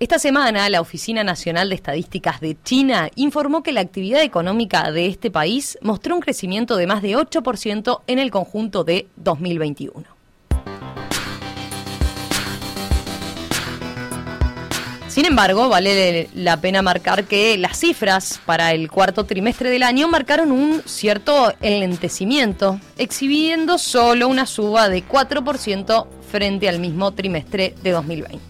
Esta semana, la Oficina Nacional de Estadísticas de China informó que la actividad económica de este país mostró un crecimiento de más de 8% en el conjunto de 2021. Sin embargo, vale la pena marcar que las cifras para el cuarto trimestre del año marcaron un cierto enlentecimiento, exhibiendo solo una suba de 4% frente al mismo trimestre de 2020.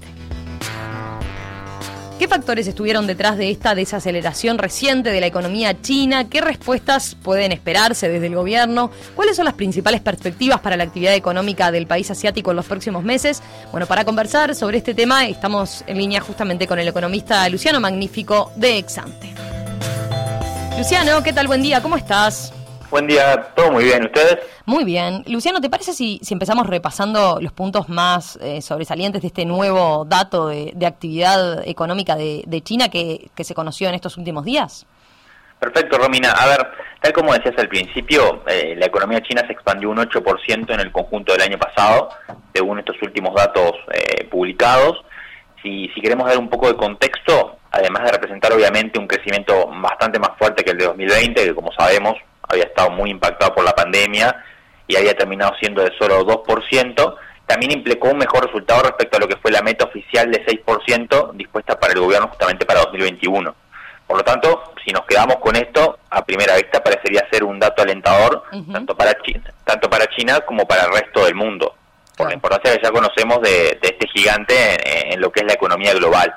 ¿Qué factores estuvieron detrás de esta desaceleración reciente de la economía china? ¿Qué respuestas pueden esperarse desde el gobierno? ¿Cuáles son las principales perspectivas para la actividad económica del país asiático en los próximos meses? Bueno, para conversar sobre este tema estamos en línea justamente con el economista Luciano Magnífico de Exante. Luciano, ¿qué tal? Buen día, ¿cómo estás? Buen día, todo muy bien, ¿ustedes? Muy bien. Luciano, ¿te parece si, si empezamos repasando los puntos más eh, sobresalientes de este nuevo dato de, actividad económica de, China que, se conoció en estos últimos días? Perfecto, Romina. A ver, tal como decías al principio, eh, la economía china se expandió un 8% en el conjunto del año pasado, según estos últimos datos eh, publicados. Si, si queremos dar un poco de contexto, además de representar obviamente un crecimiento bastante más fuerte que el de 2020, que como sabemos había estado muy impactado por la pandemia y había terminado siendo de solo 2%, también implicó un mejor resultado respecto a lo que fue la meta oficial de 6% dispuesta para el gobierno justamente para 2021. Por lo tanto, si nos quedamos con esto, a primera vista parecería ser un dato alentador tanto para China, tanto para China como para el resto del mundo, por la importancia que ya conocemos de, este gigante en, lo que es la economía global.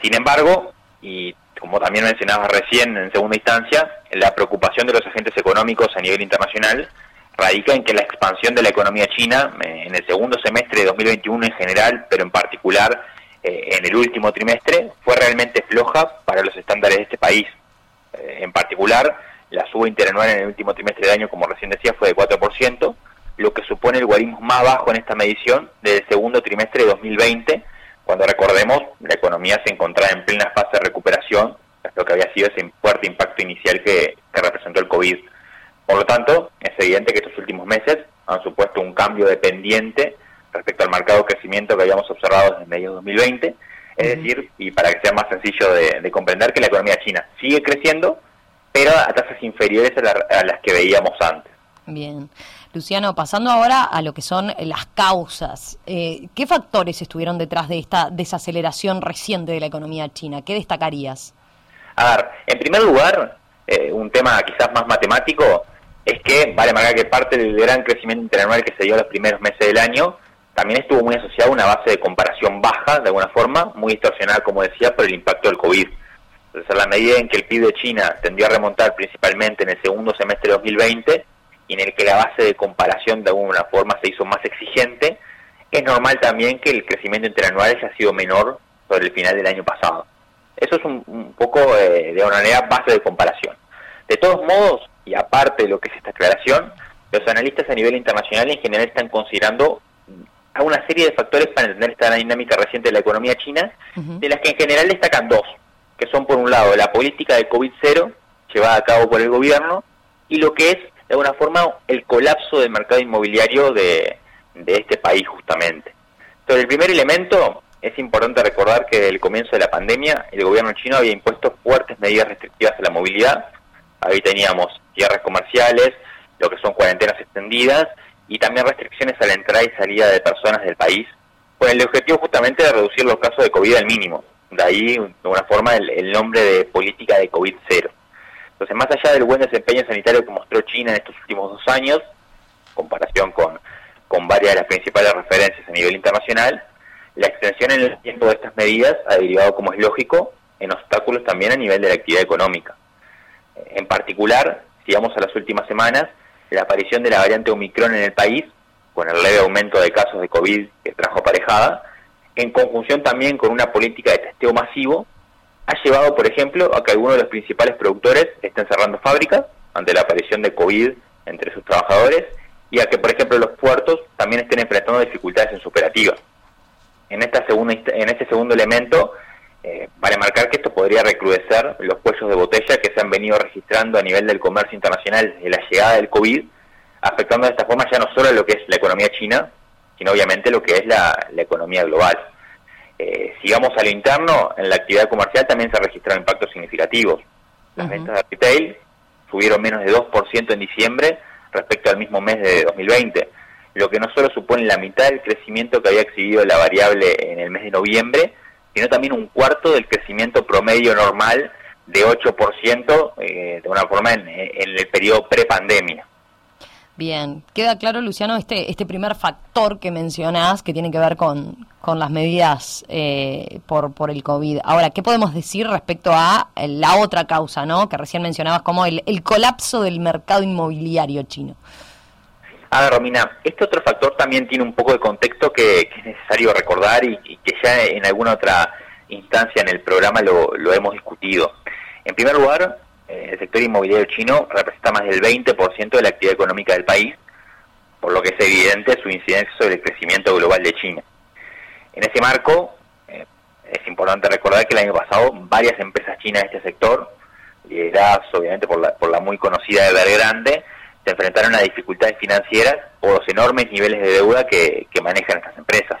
Sin embargo, y como también mencionabas recién en segunda instancia, la preocupación de los agentes económicos a nivel internacional radica en que la expansión de la economía china eh, en el segundo semestre de 2021 en general, pero en particular eh, en el último trimestre, fue realmente floja para los estándares de este país. Eh, en particular, la suba interanual en el último trimestre del año, como recién decía, fue de 4%, lo que supone el guarismo más bajo en esta medición del segundo trimestre de 2020, cuando recordemos la economía se encontraba en plena fase de recuperación, lo que había sido ese fuerte impacto inicial que, representó el COVID. Por lo tanto, es evidente que estos últimos meses han supuesto un cambio dependiente respecto al marcado crecimiento que habíamos observado desde medio de 2020, es decir, y para que sea más sencillo de, comprender, que la economía china sigue creciendo, pero a tasas inferiores a las que veíamos antes. Bien. Luciano, pasando ahora a lo que son las causas, eh, ¿qué factores estuvieron detrás de esta desaceleración reciente de la economía china? ¿Qué destacarías? A ver, en primer lugar, eh, un tema quizás más matemático es que vale marcar que parte del gran crecimiento interanual que se dio los primeros meses del año también estuvo muy asociado a una base de comparación baja, de alguna forma, muy distorsionada, como decía, por el impacto del COVID. Entonces, a la medida en que el PIB de China tendió a remontar principalmente en el segundo semestre de 2020, y en el que la base de comparación de alguna forma se hizo más exigente, es normal también que el crecimiento interanual haya sido menor sobre el final del año pasado. Eso es un, poco eh, de una manera base de comparación. De todos modos, y aparte de lo que es esta aclaración, los analistas a nivel internacional en general están considerando a una serie de factores para entender esta dinámica reciente de la economía china, de las que en general destacan dos, que son por un lado la política de COVID-0 llevada a cabo por el gobierno y lo que es de alguna forma el colapso del mercado inmobiliario de, este país justamente. Entonces, el primer elemento es importante recordar que desde el comienzo de la pandemia el gobierno chino había impuesto fuertes medidas restrictivas a la movilidad. Ahí teníamos cierres comerciales, lo que son cuarentenas extendidas y también restricciones a la entrada y salida de personas del país, con el objetivo justamente de reducir los casos de COVID al mínimo. De ahí, de alguna forma, el, el nombre de política de COVID cero. Entonces, más allá del buen desempeño sanitario que mostró China en estos últimos dos años, en comparación con, con varias de las principales referencias a nivel internacional, la extensión en el tiempo de estas medidas ha derivado, como es lógico, en obstáculos también a nivel de la actividad económica. En particular, si vamos a las últimas semanas, la aparición de la variante Omicron en el país, con el leve aumento de casos de COVID que trajo aparejada, en conjunción también con una política de testeo masivo, ha llevado, por ejemplo, a que algunos de los principales productores estén cerrando fábricas ante la aparición de COVID entre sus trabajadores y a que, por ejemplo, los puertos también estén enfrentando dificultades en su operativa. En, esta segunda, en este segundo elemento, eh, vale marcar que esto podría recrudecer los cuellos de botella que se han venido registrando a nivel del comercio internacional de la llegada del COVID, afectando de esta forma ya no solo lo que es la economía china, sino obviamente lo que es la economía global. Eh, si vamos a lo interno, en la actividad comercial también se registraron impactos significativos. Las ventas de retail subieron menos de 2% en diciembre respecto al mismo mes de 2020, lo que no solo supone la mitad del crecimiento que había exhibido la variable en el mes de noviembre, sino también un cuarto del crecimiento promedio normal de 8% eh, de una forma en, en el periodo prepandemia. Bien, queda claro, Luciano, este, este primer factor que mencionás que tiene que ver con, con las medidas eh, por, por el COVID. Ahora, ¿qué podemos decir respecto a la otra causa, ¿no? que recién mencionabas como el, el colapso del mercado inmobiliario chino? A ver, Romina, este otro factor también tiene un poco de contexto que, es necesario recordar y, que ya en alguna otra instancia en el programa lo, lo hemos discutido. En primer lugar, el sector inmobiliario chino representa más del 20% de la actividad económica del país, por lo que es evidente su incidencia sobre el crecimiento global de China. En ese marco, eh, es importante recordar que el año pasado varias empresas chinas de este sector, lideradas obviamente por la, por la muy conocida Evergrande, se enfrentaron a dificultades financieras por los enormes niveles de deuda que, manejan estas empresas.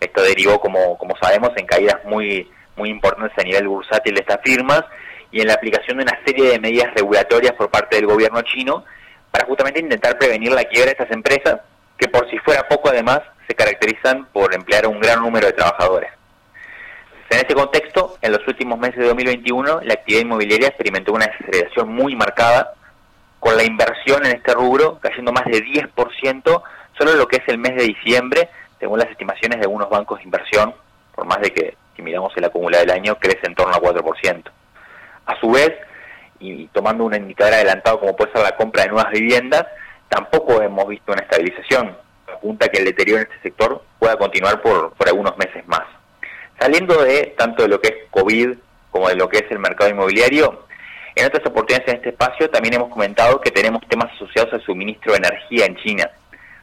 Esto derivó, como, como sabemos, en caídas muy, muy importantes a nivel bursátil de estas firmas y en la aplicación de una serie de medidas regulatorias por parte del gobierno chino para justamente intentar prevenir la quiebra de estas empresas, que por si fuera poco además se caracterizan por emplear un gran número de trabajadores. En este contexto, en los últimos meses de 2021, la actividad inmobiliaria experimentó una aceleración muy marcada, con la inversión en este rubro cayendo más de 10% solo lo que es el mes de diciembre, según las estimaciones de algunos bancos de inversión, por más de que, si miramos el acumulado del año, crece en torno al 4%. A su vez, y tomando un indicador adelantado como puede ser la compra de nuevas viviendas, tampoco hemos visto una estabilización. Apunta que el deterioro en este sector pueda continuar por, por algunos meses más. Saliendo de tanto de lo que es COVID como de lo que es el mercado inmobiliario, en otras oportunidades en este espacio también hemos comentado que tenemos temas asociados al suministro de energía en China.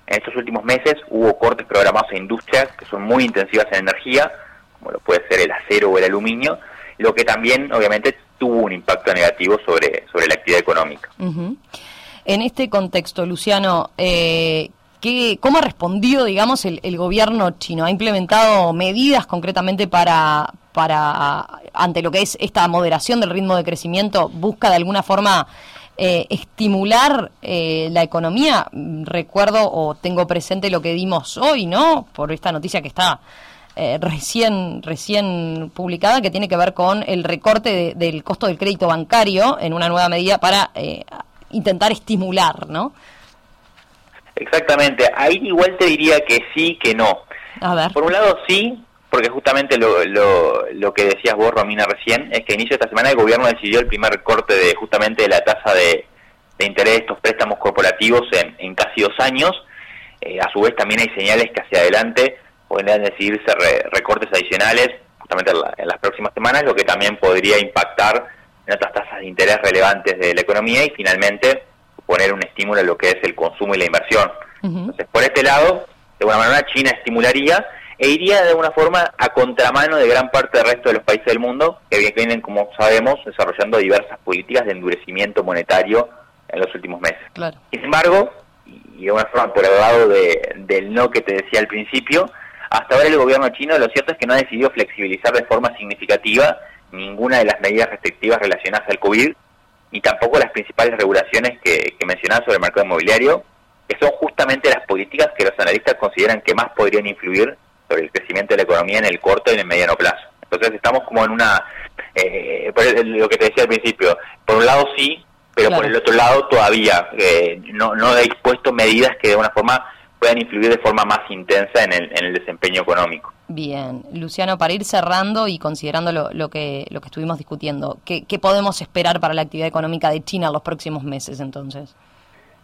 En estos últimos meses hubo cortes programados a industrias que son muy intensivas en energía, como lo puede ser el acero o el aluminio, lo que también obviamente tuvo un impacto negativo sobre, sobre la actividad económica. En este contexto, Luciano, eh, ¿qué, ¿cómo ha respondido, digamos, el, gobierno chino? ¿Ha implementado medidas concretamente para, para, ante lo que es esta moderación del ritmo de crecimiento, busca de alguna forma eh, estimular eh, la economía? Recuerdo o tengo presente lo que dimos hoy, ¿no? Por esta noticia que está eh, recién, recién publicada que tiene que ver con el recorte del costo del crédito bancario en una nueva medida para eh, intentar estimular, ¿no? Exactamente. Ahí igual te diría que sí, que no. A ver. Por un lado sí, porque justamente lo, lo, lo que decías vos, Romina, recién, es que inicio de esta semana el gobierno decidió el primer corte de justamente de la tasa de, de interés de estos préstamos corporativos en, en casi dos años. Eh, a su vez también hay señales que hacia adelante podrían decidirse recortes adicionales justamente en, las próximas semanas, lo que también podría impactar en otras tasas de interés relevantes de la economía y finalmente poner un estímulo a lo que es el consumo y la inversión. Entonces, por este lado, de alguna manera China estimularía e iría de alguna forma a contramano de gran parte del resto de los países del mundo que vienen, como sabemos, desarrollando diversas políticas de endurecimiento monetario en los últimos meses. Sin embargo, y de alguna forma por el lado del no que te decía al principio, hasta ahora el gobierno chino lo cierto es que no ha decidido flexibilizar de forma significativa ninguna de las medidas restrictivas relacionadas al COVID, ni tampoco las principales regulaciones que, que mencionaba sobre el mercado inmobiliario, que son justamente las políticas que los analistas consideran que más podrían influir sobre el crecimiento de la economía en el corto y en el mediano plazo. Entonces estamos como en una, eh, lo que te decía al principio, por un lado sí, pero por el otro lado todavía eh, no, no ha dispuesto medidas que de una forma puedan influir de forma más intensa en el, en el desempeño económico. Bien, Luciano, para ir cerrando y considerando lo, lo, que, lo que estuvimos discutiendo, ¿qué, ¿qué, podemos esperar para la actividad económica de China en los próximos meses entonces?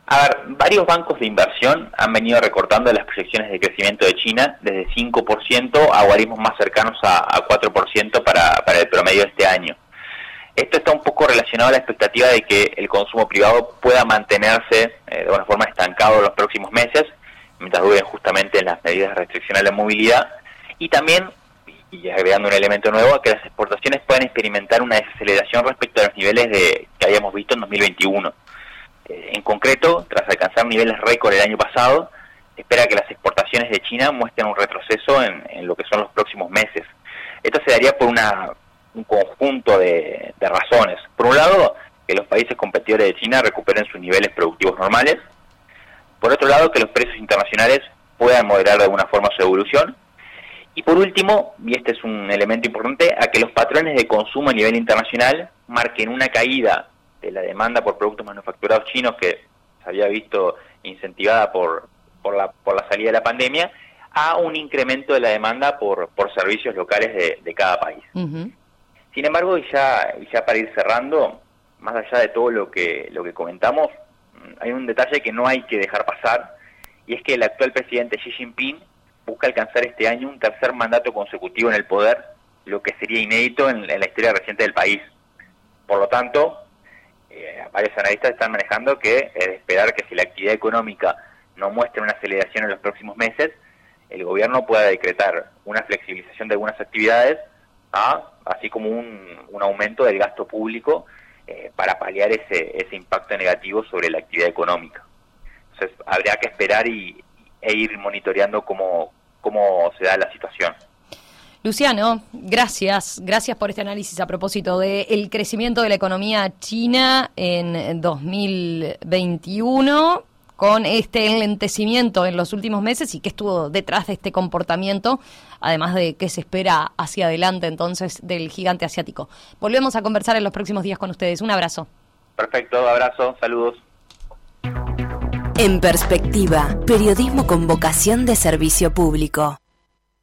A ver, varios bancos de inversión han venido recortando las proyecciones de crecimiento de China desde 5% a guarismos más cercanos a, a 4% para, para el promedio de este año. Esto está un poco relacionado a la expectativa de que el consumo privado pueda mantenerse eh, de una forma estancado en los próximos meses, mientras duren justamente en las medidas de restricción a la movilidad, y también, y agregando un elemento nuevo, a que las exportaciones puedan experimentar una desaceleración respecto a los niveles de, que habíamos visto en 2021. Eh, en concreto, tras alcanzar niveles récord el año pasado, espera que las exportaciones de China muestren un retroceso en, lo que son los próximos meses. Esto se daría por una, un conjunto de razones. Por un lado, que los países competidores de China recuperen sus niveles productivos normales. Por otro lado, que los precios internacionales puedan moderar de alguna forma su evolución. Y por último, y este es un elemento importante, a que los patrones de consumo a nivel internacional marquen una caída de la demanda por productos manufacturados chinos que se había visto incentivada por, por, la, por la salida de la pandemia, a un incremento de la demanda por, por servicios locales de, de cada país. Sin embargo, y ya, ya para ir cerrando, más allá de todo lo que, lo que comentamos, hay un detalle que no hay que dejar pasar, y es que el actual presidente Xi Jinping busca alcanzar este año un tercer mandato consecutivo en el poder, lo que sería inédito en, la historia reciente del país. Por lo tanto, eh, varios analistas están manejando que es de esperar que si la actividad económica no muestra una aceleración en los próximos meses, el gobierno pueda decretar una flexibilización de algunas actividades, así como un, aumento del gasto público eh, para paliar ese, ese impacto negativo sobre la actividad económica. Entonces, habría que esperar y, e ir monitoreando cómo, cómo se da la situación. Luciano, gracias. Gracias por este análisis a propósito del crecimiento de la economía china en 2021 con este enlentecimiento en los últimos meses y qué estuvo detrás de este comportamiento, además de qué se espera hacia adelante entonces del gigante asiático. Volvemos a conversar en los próximos días con ustedes. Un abrazo. Perfecto, abrazo, saludos. En perspectiva, periodismo con vocación de servicio público.